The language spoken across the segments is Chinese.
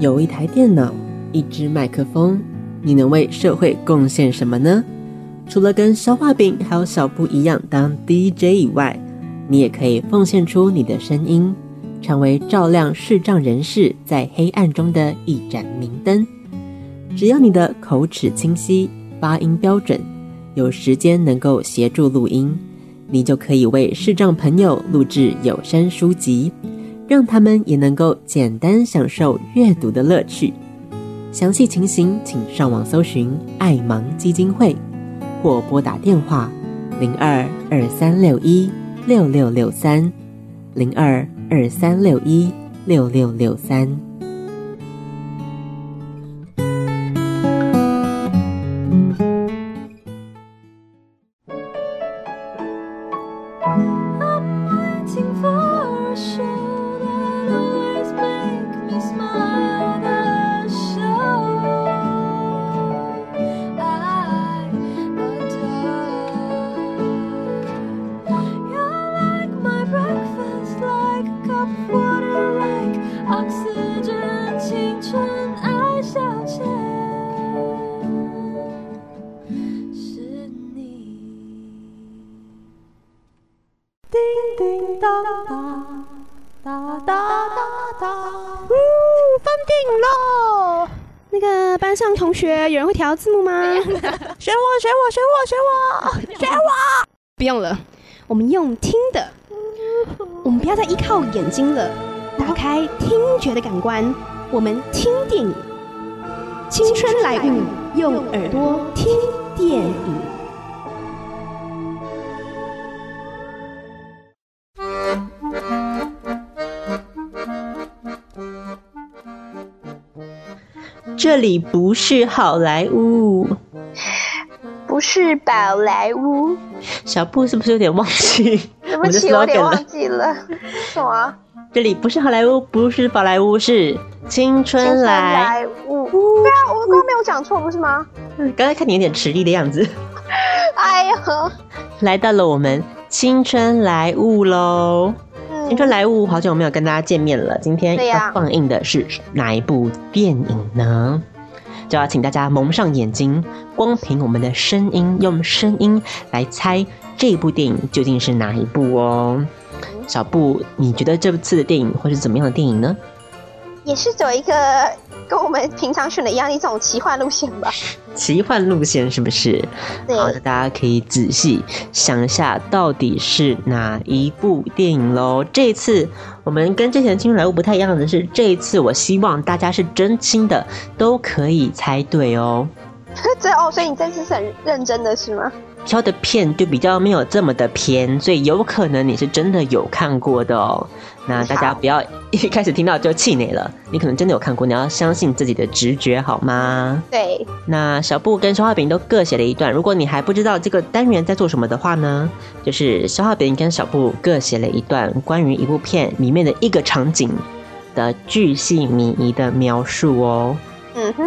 有一台电脑，一支麦克风，你能为社会贡献什么呢？除了跟消化饼还有小布一样当 DJ 以外，你也可以奉献出你的声音，成为照亮视障人士在黑暗中的一盏明灯。只要你的口齿清晰、发音标准，有时间能够协助录音，你就可以为视障朋友录制有声书籍。让他们也能够简单享受阅读的乐趣。详细情形，请上网搜寻爱盲基金会，或拨打电话零二二三六一六六六三零二二三六一六六六三。同学，有人会调字幕吗？选我，选我，选我，选我，选我！不用了，我们用听的。我们不要再依靠眼睛了，打开听觉的感官，我们听电影。青春来物，用耳朵听电影。这里不是好莱坞，不是宝莱坞。小布是不是有点忘记？对不起，有点忘记了。什么？这里不是好莱坞，不是宝莱坞，是青春来物。对啊，我刚刚没有讲错，不是吗？刚才看你有点吃力的样子。哎呦，来到了我们青春来物喽！青春来物，好久没有跟大家见面了。今天要放映的是哪一部电影呢？就要请大家蒙上眼睛，光凭我们的声音，用声音来猜这部电影究竟是哪一部哦。小布，你觉得这次的电影会是怎么样的电影呢？也是走一个跟我们平常选的一样一种奇幻路线吧。奇幻路线是不是？好的，大家可以仔细想一下，到底是哪一部电影喽？这次我们跟之前《青春来物》不太一样的是，这一次我希望大家是真心的都可以猜对哦。这哦，所以你这次是很认真的是吗？挑的片就比较没有这么的偏，所以有可能你是真的有看过的哦。那大家不要一开始听到就气馁了，你可能真的有看过，你要相信自己的直觉好吗？对。那小布跟消化饼都各写了一段，如果你还不知道这个单元在做什么的话呢，就是消化饼跟小布各写了一段关于一部片里面的一个场景的巨细靡遗的描述哦。嗯哼。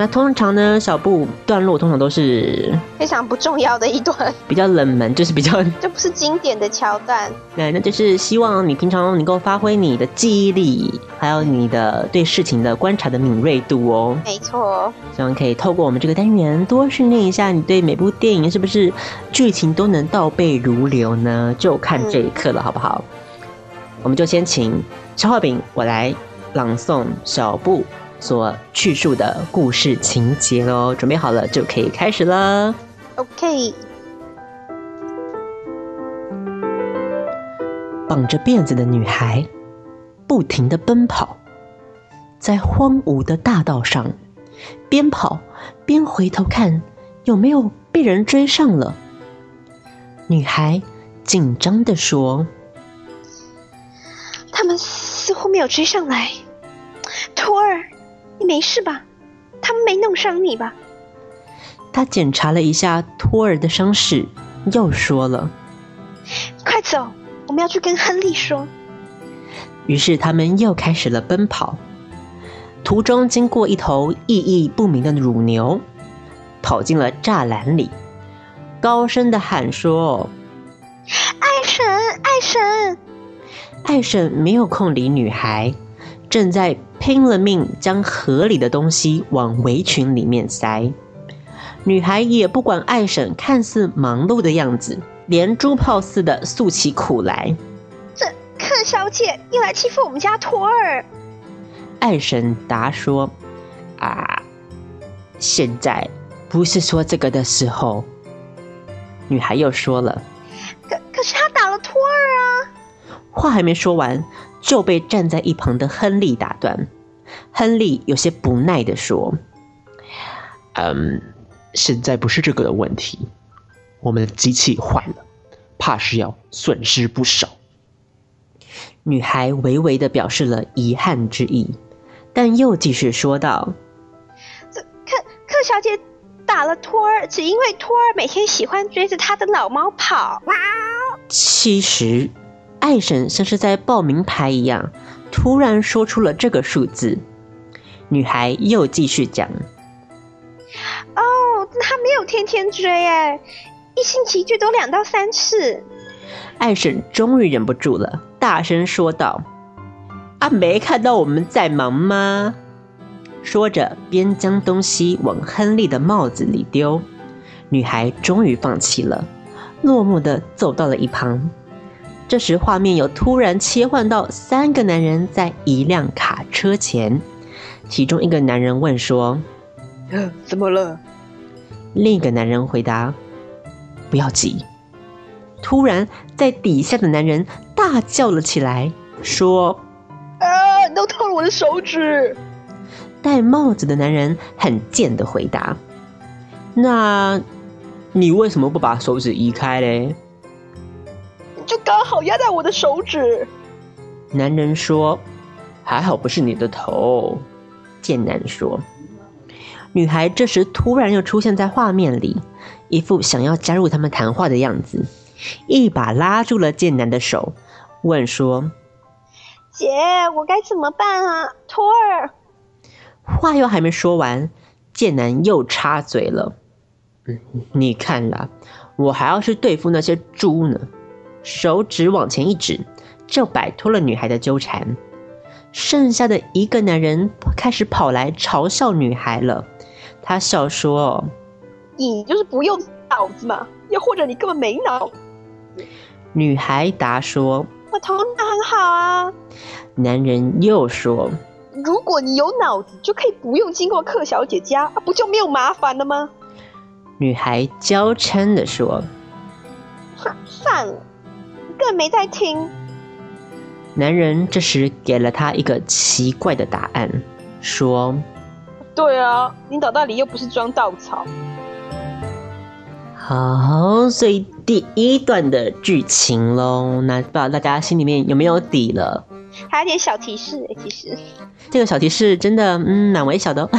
那通常呢，小布段落通常都是非常不重要的一段，比较冷门，就是比较 就不是经典的桥段。对，那就是希望你平常能够发挥你的记忆力，还有你的对事情的观察的敏锐度哦。没错，希望可以透过我们这个单元多训练一下你对每部电影是不是剧情都能倒背如流呢？就看这一刻了，好不好？我们就先请消化饼我来朗诵小布。所叙述的故事情节喽，准备好了就可以开始了。OK。绑着辫子的女孩不停的奔跑，在荒芜的大道上，边跑边回头看有没有被人追上了。女孩紧张的说：“他们似乎没有追上来，徒儿。”你没事吧？他们没弄伤你吧？他检查了一下托儿的伤势，又说了：“快走，我们要去跟亨利说。”于是他们又开始了奔跑，途中经过一头意义不明的乳牛，跑进了栅栏里，高声的喊说：“爱神，爱神！”爱神没有空理女孩。正在拼了命将河里的东西往围裙里面塞。女孩也不管爱婶看似忙碌的样子，连珠炮似的诉起苦来。这看小姐又来欺负我们家托儿。爱婶答说：“啊，现在不是说这个的时候。”女孩又说了：“可可是他打了托儿啊！”话还没说完，就被站在一旁的亨利打断。亨利有些不耐地说：“嗯，现在不是这个的问题，我们的机器坏了，怕是要损失不少。”女孩微微的表示了遗憾之意，但又继续说道：“这克克小姐。”打了托儿，只因为托儿每天喜欢追着他的老猫跑。其实，爱神像是在报名牌一样，突然说出了这个数字。女孩又继续讲：“哦，他没有天天追，哎，一星期最多两到三次。”艾婶终于忍不住了，大声说道：“啊，没看到我们在忙吗？”说着，边将东西往亨利的帽子里丢。女孩终于放弃了，落寞的走到了一旁。这时，画面又突然切换到三个男人在一辆卡车前。其中一个男人问说：“ 怎么了？”另一个男人回答：“不要急。”突然，在底下的男人大叫了起来，说：“啊，都痛了我的手指！”戴帽子的男人很贱的回答：“那，你为什么不把手指移开嘞？”就刚好压在我的手指。男人说：“还好不是你的头。”贱男说。女孩这时突然又出现在画面里，一副想要加入他们谈话的样子，一把拉住了剑南的手，问说：“姐，我该怎么办啊？托儿。”话又还没说完，剑南又插嘴了：“嗯，你看啦，我还要去对付那些猪呢。”手指往前一指，就摆脱了女孩的纠缠。剩下的一个男人开始跑来嘲笑女孩了。他笑说：“你就是不用脑子嘛，又或者你根本没脑。”女孩答说：“我头脑很好啊。”男人又说。如果你有脑子，就可以不用经过克小姐家，不就没有麻烦了吗？女孩娇嗔的说：“ 算了，更没在听。”男人这时给了他一个奇怪的答案，说：“对啊，你脑袋里又不是装稻草。”好，所以第一段的剧情喽，那不知道大家心里面有没有底了？还有点小提示哎，其实这个小提示真的嗯蛮微小的哦，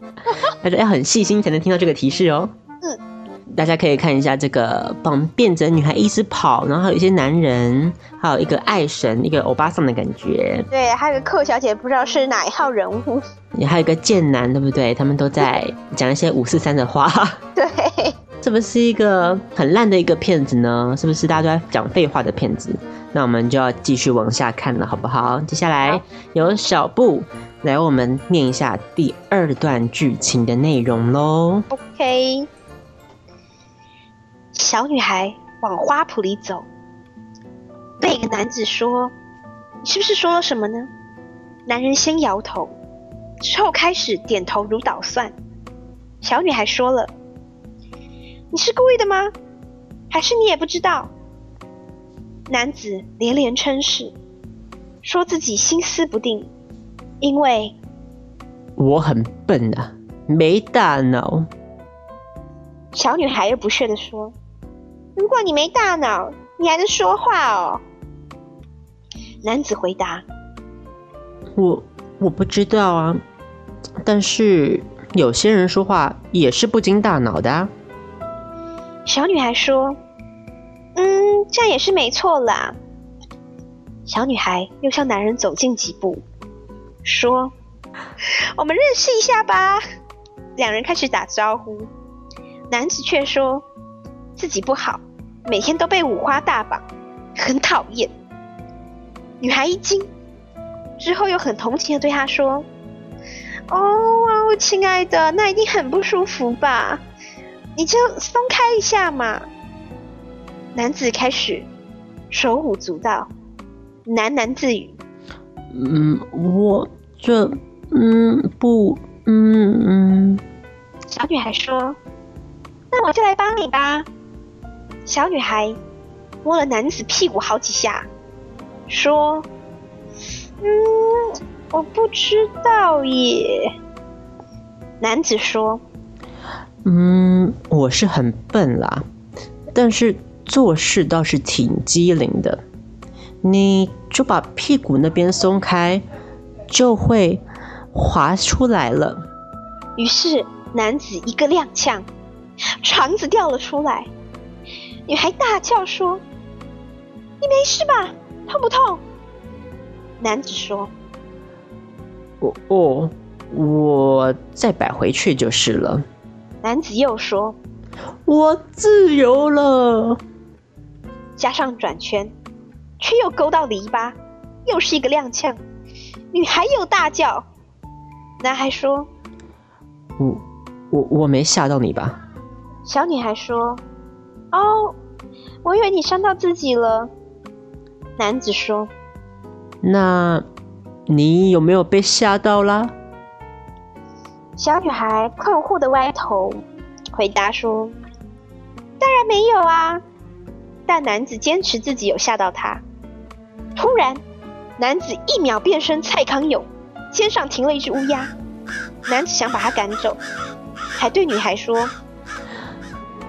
大家要很细心才能听到这个提示哦。嗯，大家可以看一下这个帮变着女孩一直跑，然后还有一些男人，还有一个爱神，一个欧巴桑的感觉。对，还有个寇小姐，不知道是哪一号人物。也还有一个贱男，对不对？他们都在讲一些五四三的话。对。这不是一个很烂的一个骗子呢？是不是大家都在讲废话的骗子？那我们就要继续往下看了，好不好？接下来由小布来我们念一下第二段剧情的内容喽。OK，小女孩往花圃里走，那个男子说：“你是不是说了什么呢？”男人先摇头，之后开始点头如捣蒜。小女孩说了。你是故意的吗？还是你也不知道？男子连连称是，说自己心思不定，因为我很笨啊，没大脑。小女孩又不屑的说：“如果你没大脑，你还能说话哦？”男子回答：“我我不知道啊，但是有些人说话也是不经大脑的。”小女孩说：“嗯，这样也是没错啦。”小女孩又向男人走近几步，说：“我们认识一下吧。”两人开始打招呼，男子却说自己不好，每天都被五花大绑，很讨厌。女孩一惊，之后又很同情的对他说：“哦，亲爱的，那一定很不舒服吧？你就松开一下嘛。”男子开始手舞足蹈，喃喃自语。嗯，我这嗯不嗯嗯。小女孩说：“那我就来帮你吧。”小女孩摸了男子屁股好几下，说：“嗯，我不知道耶。”男子说：“嗯，我是很笨啦，但是做事倒是挺机灵的。”你就把屁股那边松开，就会滑出来了。于是男子一个踉跄，肠子掉了出来。女孩大叫说：“你没事吧？痛不痛？”男子说：“我哦，我再摆回去就是了。”男子又说：“我自由了。”加上转圈。却又勾到篱笆，又是一个踉跄。女孩又大叫。男孩说：“我我我没吓到你吧？”小女孩说：“哦，我以为你伤到自己了。”男子说：“那你有没有被吓到啦？”小女孩困惑的歪头回答说：“当然没有啊。”但男子坚持自己有吓到她。突然，男子一秒变身蔡康永，肩上停了一只乌鸦。男子想把它赶走，还对女孩说：“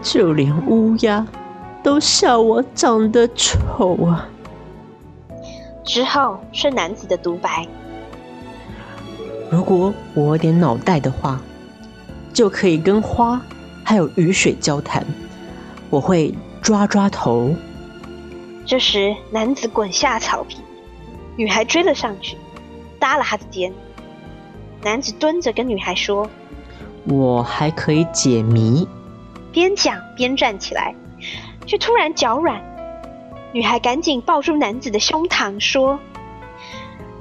就连乌鸦都笑我长得丑啊。”之后是男子的独白：“如果我有点脑袋的话，就可以跟花还有雨水交谈。我会抓抓头。”这时，男子滚下草坪，女孩追了上去，搭了他的肩。男子蹲着跟女孩说：“我还可以解谜。”边讲边站起来，却突然脚软。女孩赶紧抱住男子的胸膛说：“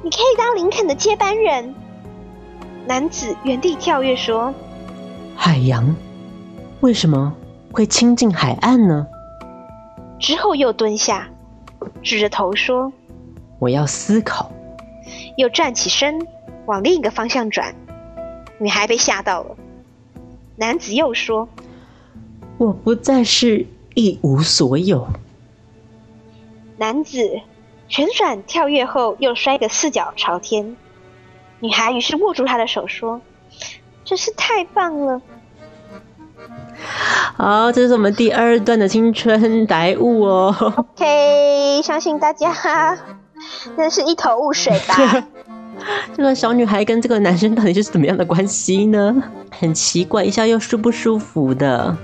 你可以当林肯的接班人。”男子原地跳跃说：“海洋为什么会亲近海岸呢？”之后又蹲下。指着头说：“我要思考。”又站起身，往另一个方向转。女孩被吓到了。男子又说：“我不再是一无所有。”男子旋转跳跃后，又摔个四脚朝天。女孩于是握住他的手说：“真是太棒了。”好，这是我们第二段的青春歹物哦。OK，相信大家 真的是一头雾水吧？这个小女孩跟这个男生到底是怎么样的关系呢？很奇怪，一下又舒不舒服的，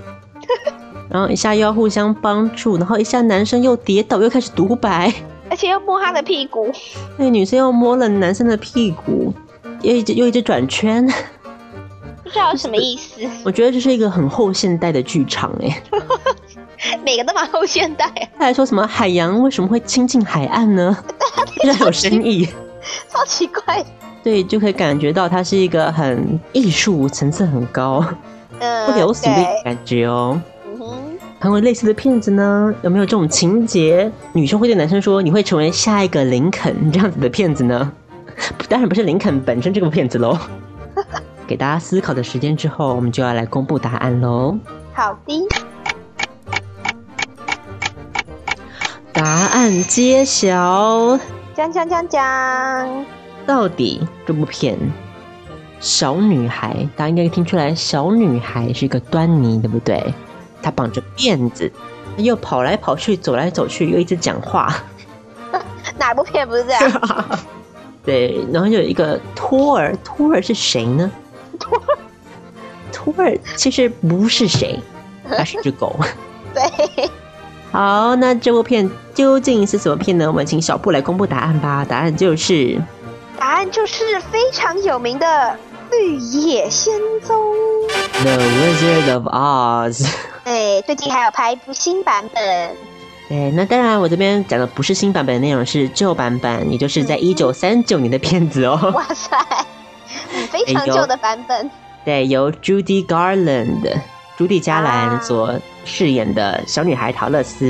然后一下又要互相帮助，然后一下男生又跌倒，又开始独白，而且又摸他的屁股。那女生又摸了男生的屁股，又一直又一直转圈。不知道什么意思？我觉得这是一个很后现代的剧场哎，每个都蛮后现代。他还说什么海洋为什么会亲近海岸呢？非常有深意，超奇怪。对，就可以感觉到它是一个很艺术层次很高、不流俗的感觉哦。嗯哼，还有类似的骗子呢？有没有这种情节？女生会对男生说：“你会成为下一个林肯这样子的骗子呢？” 当然不是林肯本身这个骗子喽。给大家思考的时间之后，我们就要来公布答案喽。好的，答案揭晓。讲讲讲讲，到底这部片小女孩，大家应该听出来，小女孩是一个端倪，对不对？她绑着辫子，又跑来跑去，走来走去，又一直讲话。哪部片不是这样？对，然后有一个托儿，托儿是谁呢？托托尔其实不是谁，他是只狗。对，好，那这部片究竟是什么片呢？我们请小布来公布答案吧。答案就是，答案就是非常有名的《绿野仙踪》。The Wizard of Oz。哎，最近还有拍一部新版本，对，那当然，我这边讲的不是新版本的内容，是旧版本，也就是在一九三九年的片子哦。哇塞，嗯非常旧的版本。对，由 Judy Garland 朱蒂加兰所饰演的小女孩陶乐斯。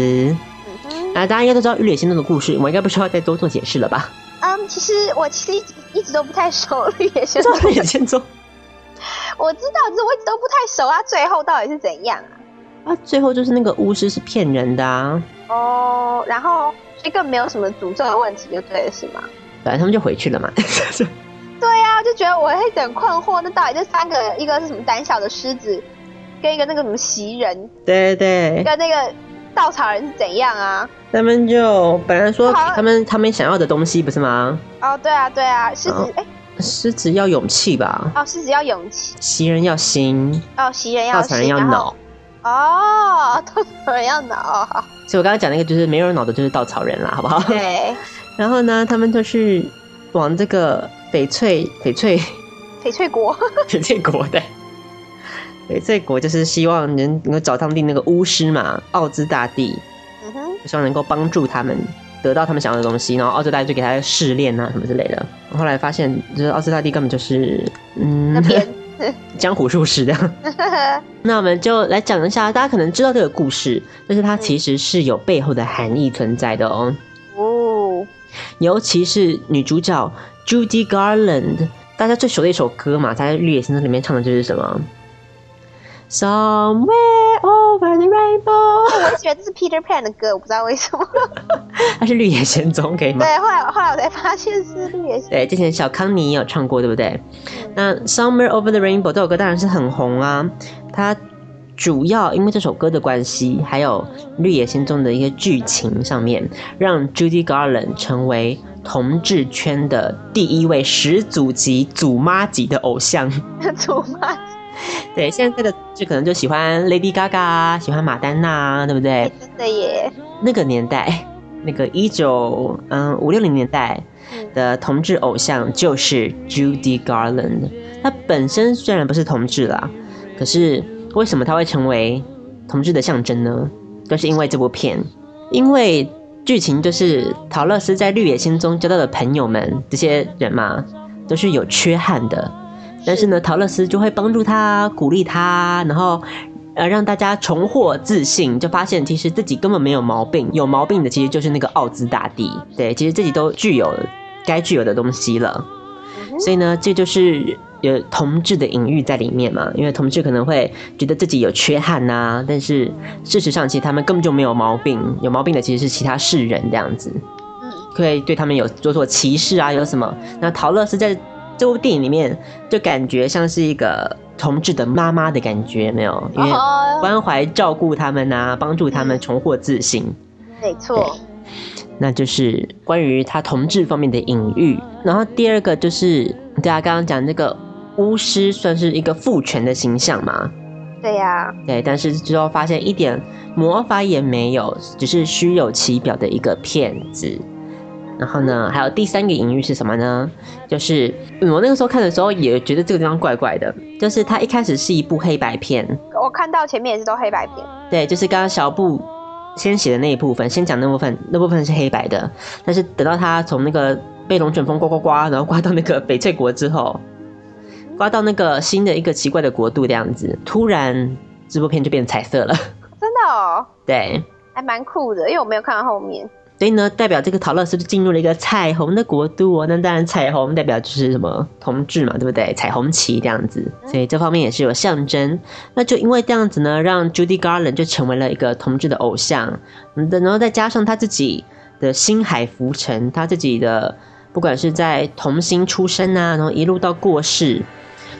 嗯，啊，大家应该都知道《绿野仙踪》的故事，我应该不需要再多做解释了吧？嗯，其实我其实一直都不太熟绿野仙踪《绿野仙踪》我知道，只是我一直都不太熟啊。最后到底是怎样啊？啊，最后就是那个巫师是骗人的啊，哦，然后所以更没有什么诅咒的问题，就对了，是吗？反正他们就回去了嘛。对呀、就觉得我会很困惑，那到底这三个，一个是什么胆小的狮子，跟一个那个什么袭人，对对，跟那个稻草人是怎样啊？他们就本来说他们他们想要的东西不是吗？哦，对啊，对啊，狮子哦，哎、狮子要勇气吧，哦，狮子要勇气，袭人要心，哦，袭人要稻草人要脑。哦，稻草人要脑，所以我刚刚讲那个就是没有脑的，就是稻草人啦，好不好？对，然后呢，他们就是往这个翡翠翡翠 翡翠国，翡翠国的翡翠国，就是希望能能够找当地那个巫师嘛，奥兹大帝，嗯哼，就希望能够帮助他们得到他们想要的东西，然后奥兹大帝就给他试炼啊什么之类的。后来发现，就是奥兹大帝根本就是嗯那边，江湖术士这样。那我们就来讲一下，大家可能知道这个故事，但是它其实是有背后的含义存在的哦。哦，尤其是女主角 Judy Garland，大家最熟的一首歌嘛，她在《绿野仙踪》里面唱的就是什么？Somewhere over the rainbow，我觉得这是 Peter Pan 的歌，我不知道为什么。它是《绿野仙踪》，可以吗？对，后来后来我才发现是绿野仙对，之前小康尼也有唱过，对不对？那《Somewhere Over the Rainbow》这首歌当然是很红啊，它主要因为这首歌的关系，还有《绿野仙踪》的一些剧情上面，让 Judy Garland 成为同志圈的第一位始祖级、祖妈级的偶像。祖妈，对，现在的就可能就喜欢 Lady Gaga 啊，喜欢马丹娜啊，对不对哎？真的耶，那个年代，那个一九嗯五六零年代的同志偶像就是 Judy Garland。他本身虽然不是同志啦，可是为什么他会成为同志的象征呢？就是因为这部片，因为剧情就是陶乐斯在绿野仙踪交到的朋友们，这些人嘛，都是有缺憾的。但是呢，陶乐斯就会帮助他、鼓励他，然后呃让大家重获自信，就发现其实自己根本没有毛病，有毛病的其实就是那个奥兹大帝。对，其实自己都具有该具有的东西了。所以呢，这就是有同志的隐喻在里面嘛，因为同志可能会觉得自己有缺憾呐、但是事实上其实他们根本就没有毛病，有毛病的其实是其他世人这样子。嗯，会对他们有做做歧视啊，有什么？那陶乐斯在这部电影里面就感觉像是一个同志的妈妈的感觉，有没有？因为哦，关怀照顾他们啊，帮助他们重获自信。没错，那就是关于他同志方面的隐喻。然后第二个就是大家刚刚讲那个巫师，算是一个父权的形象嘛？对呀，对，但是之后发现一点魔法也没有，只是虚有其表的一个骗子。然后呢，还有第三个隐喻是什么呢？就是嗯我那个时候看的时候也觉得这个地方怪怪的，就是它一开始是一部黑白片，我看到前面也是都黑白片，对，就是刚刚小布先写的那一部分，先讲那部分，那部分是黑白的，但是等到他从那个被龙卷风刮刮刮，然后刮到那个翡翠国之后，刮到那个新的一个奇怪的国度这样子，突然这部片就变彩色了，真的哦，对。还蛮酷的，因为我没有看到后面。所以呢，代表这个陶乐斯就进入了一个彩虹的国度哦。那当然，彩虹代表就是什么同志嘛，对不对？彩虹旗这样子，所以这方面也是有象征。那就因为这样子呢，让 Judy Garland 就成为了一个同志的偶像。嗯，然后再加上他自己的星海浮沉，他自己的不管是在童星出生啊，然后一路到过世，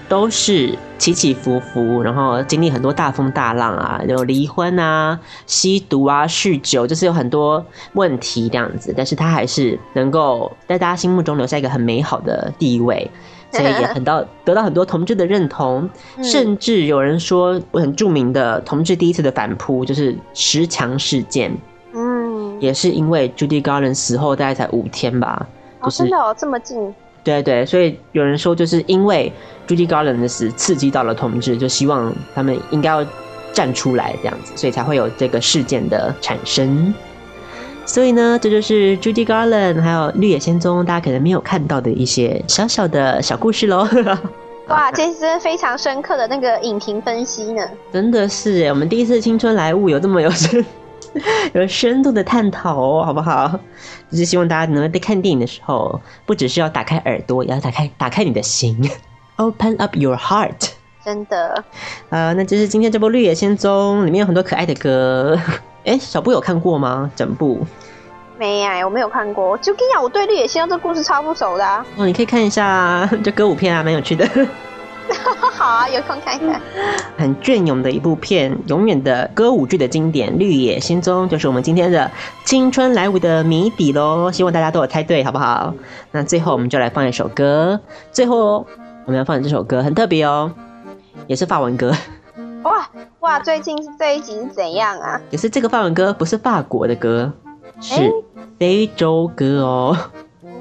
都是起起伏伏，然后经历很多大风大浪啊，有离婚啊、吸毒啊、酗酒，就是有很多问题这样子。但是他还是能够在大家心目中留下一个很美好的地位，所以也很到得到很多同志的认同，甚至有人说很著名的同志第一次的反扑就是十强事件，嗯，也是因为 Judy Garland 死后大概才五天吧，哦，就是真的哦，这么近，对对，所以有人说，就是因为 Judy Garland 的死刺激到了同志，就希望他们应该要站出来这样子，所以才会有这个事件的产生。所以呢，这就是 Judy Garland 还有绿野仙踪大家可能没有看到的一些小小的小故事喽。哇，这是非常深刻的那个影评分析呢。真的是耶，我们第一次青春来物有这么有深 有深度的探讨哦，好不好？就是希望大家能够在看电影的时候，不只是要打开耳朵，也要打开打开你的心，Open up your heart。真的，呃，那就是今天这部《绿野仙踪》里面有很多可爱的歌。哎，小布有看过吗？整部？没呀，我没有看过。就跟你讲，我对绿野仙踪这故事超不熟的啊。哦，你可以看一下这歌舞片啊，蛮有趣的。好啊，有空看一看。很隽永的一部片，永远的歌舞剧的经典《绿野仙踪》，就是我们今天的青春来舞的谜底喽。希望大家都有猜对，好不好？那最后我们就来放一首歌。最后我们要放的这首歌很特别哦，也是法文歌。哇哇，最近这一集是怎样啊？也是这个法文歌，不是法国的歌，是非洲歌哦。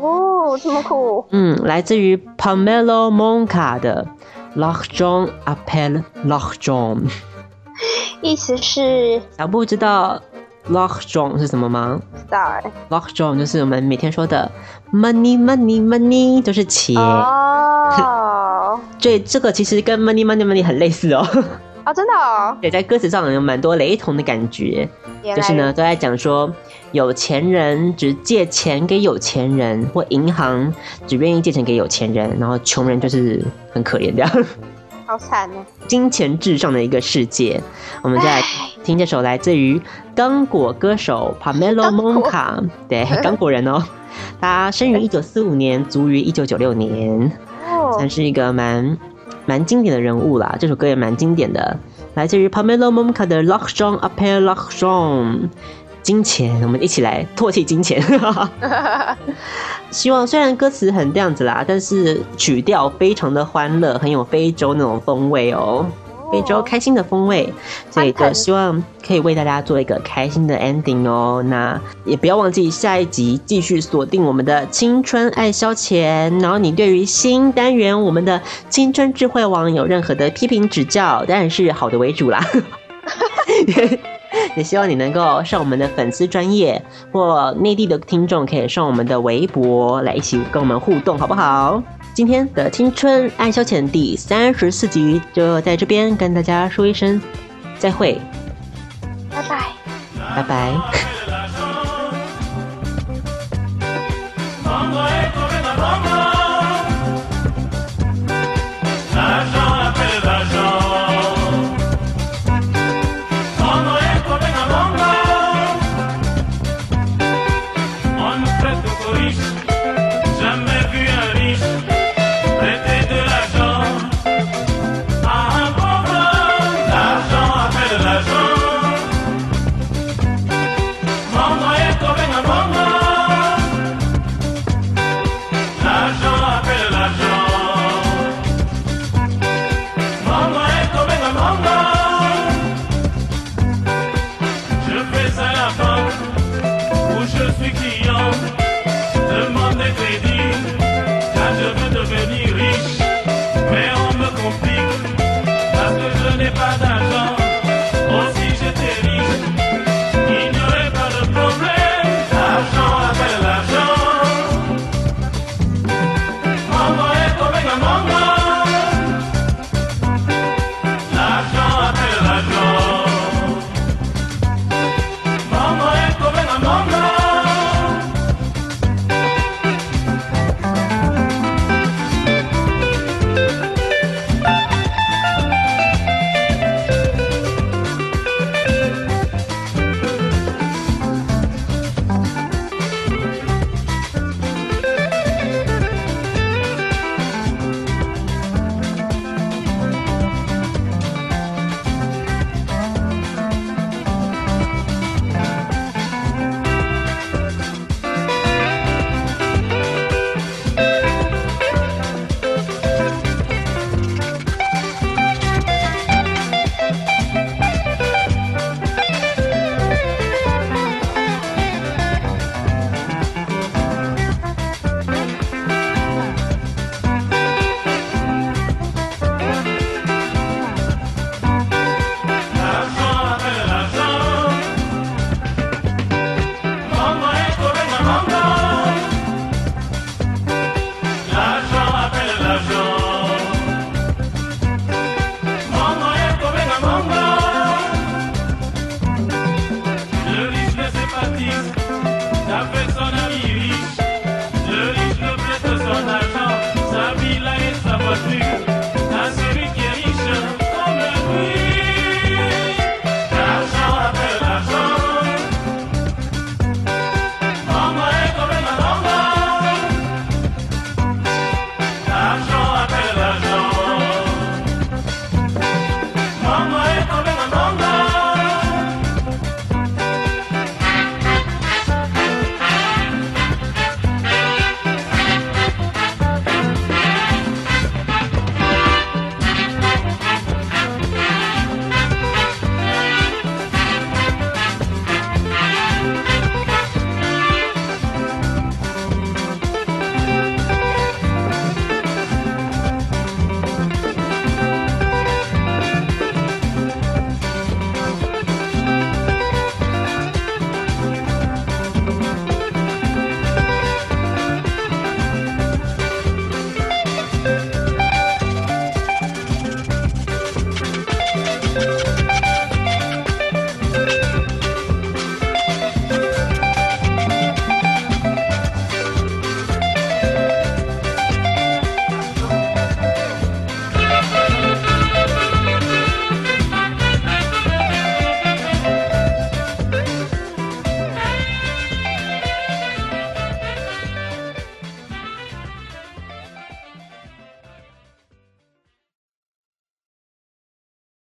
哦，这么酷。嗯，来自于 Pamelo Monca 的。L'argent appelle l'argent，意思是小布知道 l'argent 是什么吗？知道。l'argent 就是我们每天说的 money money money，就是钱。哦。对，这个其实跟 money money money 很类似哦。啊，真的哦。对，在歌词上有蛮多雷同的感觉，就是呢都在讲说。有钱人只借钱给有钱人，或银行只愿意借钱给有钱人，然后穷人就是很可怜这样。好惨哦！金钱至上的一个世界。我们再来听这首来自于刚果歌手 Pamelo Monca，对，刚果人哦。他生于一九四五年，卒于一九九六年，算是一个蛮蛮经典的人物啦。这首歌也蛮经典的，来自于 pamela monka 的 Lock Strong，Appell Lock Strong。金钱，我们一起来唾弃金钱。希望虽然歌词很这样子啦，但是曲调非常的欢乐，很有非洲那种风味哦，非洲开心的风味。所以就希望可以为大家做一个开心的 ending 哦。那也不要忘记下一集继续锁定我们的青春爱消遣。然后你对于新单元我们的青春智慧网有任何的批评指教，当然是好的为主啦。也希望你能够上我们的粉丝专业，或内地的听众可以上我们的微博来一起跟我们互动，好不好？今天的青春爱消遣第三十四集就在这边跟大家说一声再会，拜拜，拜拜。